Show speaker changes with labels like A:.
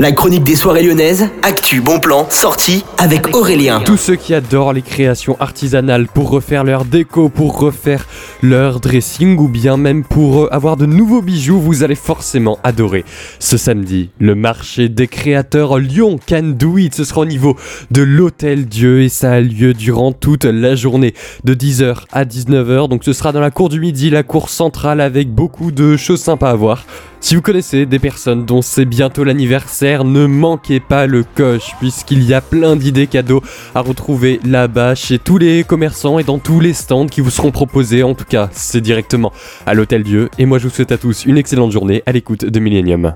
A: La chronique des soirées lyonnaises, actu, bon plan, sortie avec Aurélien.
B: Tous ceux qui adorent les créations artisanales pour refaire leur déco, pour refaire leur dressing ou bien même pour euh, avoir de nouveaux bijoux, vous allez forcément adorer. Ce samedi, le marché des créateurs Lyon Can Do It, ce sera au niveau de l'Hôtel Dieu et ça a lieu durant toute la journée de 10h à 19h. Donc ce sera dans la cour du midi, la cour centrale avec beaucoup de choses sympas à voir. Si vous connaissez des personnes dont c'est bientôt l'anniversaire, ne manquez pas le coche puisqu'il y a plein d'idées cadeaux à retrouver là-bas chez tous les commerçants et dans tous les stands qui vous seront proposés. En tout cas, c'est directement à l'Hôtel Dieu. Et moi, je vous souhaite à tous une excellente journée à l'écoute de Millennium.